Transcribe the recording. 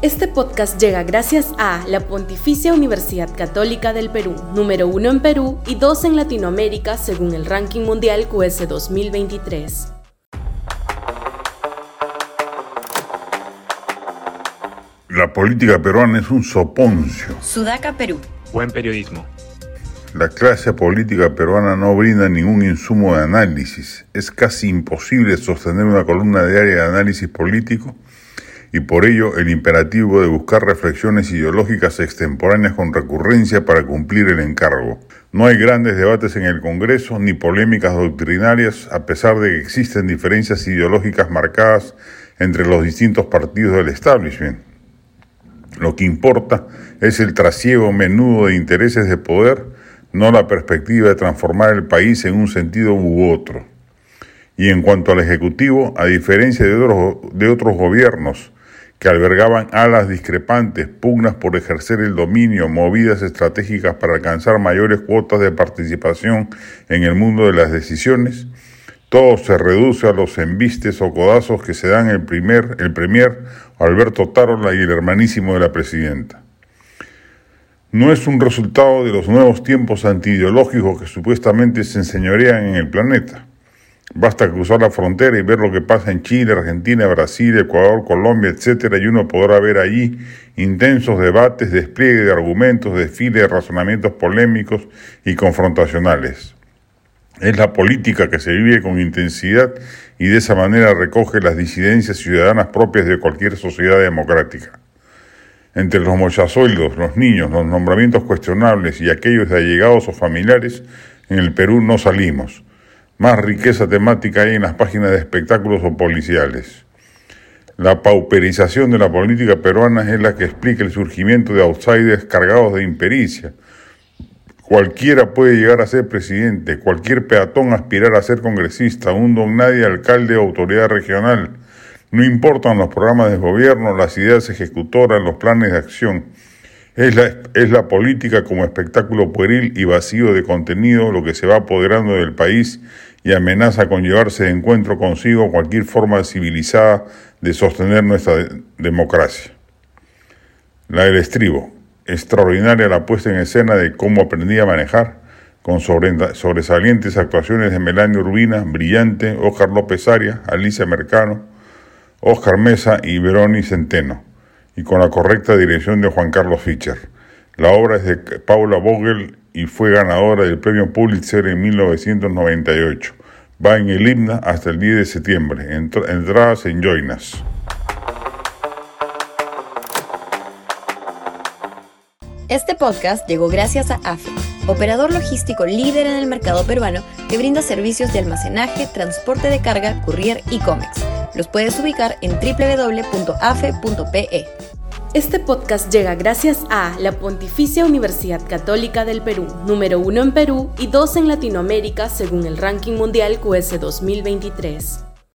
Este podcast llega gracias a la Pontificia Universidad Católica del Perú, número uno en Perú y dos en Latinoamérica según el ranking mundial QS 2023. La política peruana es un soponcio. Sudaca, Perú. Buen periodismo. La clase política peruana no brinda ningún insumo de análisis. Es casi imposible sostener una columna diaria de análisis político y por ello el imperativo de buscar reflexiones ideológicas extemporáneas con recurrencia para cumplir el encargo. No hay grandes debates en el Congreso ni polémicas doctrinarias, a pesar de que existen diferencias ideológicas marcadas entre los distintos partidos del establishment. Lo que importa es el trasiego menudo de intereses de poder, no la perspectiva de transformar el país en un sentido u otro. Y en cuanto al Ejecutivo, a diferencia de otros, de otros gobiernos, que albergaban alas discrepantes, pugnas por ejercer el dominio, movidas estratégicas para alcanzar mayores cuotas de participación en el mundo de las decisiones, todo se reduce a los embistes o codazos que se dan el primer, el premier Alberto Tarola y el hermanísimo de la presidenta. No es un resultado de los nuevos tiempos antiideológicos que supuestamente se enseñorean en el planeta. Basta cruzar la frontera y ver lo que pasa en Chile, Argentina, Brasil, Ecuador, Colombia, etcétera, y uno podrá ver allí intensos debates, despliegue de argumentos, desfile de razonamientos polémicos y confrontacionales. Es la política que se vive con intensidad y de esa manera recoge las disidencias ciudadanas propias de cualquier sociedad democrática. Entre los mochazueldos, los niños, los nombramientos cuestionables y aquellos de allegados o familiares, en el Perú no salimos más riqueza temática hay en las páginas de espectáculos o policiales. La pauperización de la política peruana es la que explica el surgimiento de outsiders cargados de impericia. Cualquiera puede llegar a ser presidente, cualquier peatón aspirar a ser congresista, un don nadie alcalde o autoridad regional. No importan los programas de gobierno, las ideas ejecutoras, los planes de acción. Es la, política como espectáculo pueril y vacío de contenido lo que se va apoderando del país y amenaza con llevarse de encuentro consigo cualquier forma civilizada de sostener nuestra democracia. La del estribo, extraordinaria la puesta en escena de cómo aprendí a manejar, con sobresalientes actuaciones de Melania Urbina, Brillante, Óscar López Arias, Alicia Mercano, Óscar Mesa y Veroni Centeno, y con la correcta dirección de Juan Carlos Fischer. La obra es de Paula Vogel y fue ganadora del premio Pulitzer en 1998. Va en el himna hasta el 10 de septiembre. Entradas en Joinas. Este podcast llegó gracias a AFE, operador logístico líder en el mercado peruano que brinda servicios de almacenaje, transporte de carga, courier y cómics. Los puedes ubicar en www.afe.pe. Este podcast llega gracias a la Pontificia Universidad Católica del Perú, número uno en Perú y dos en Latinoamérica según el ranking mundial QS 2023.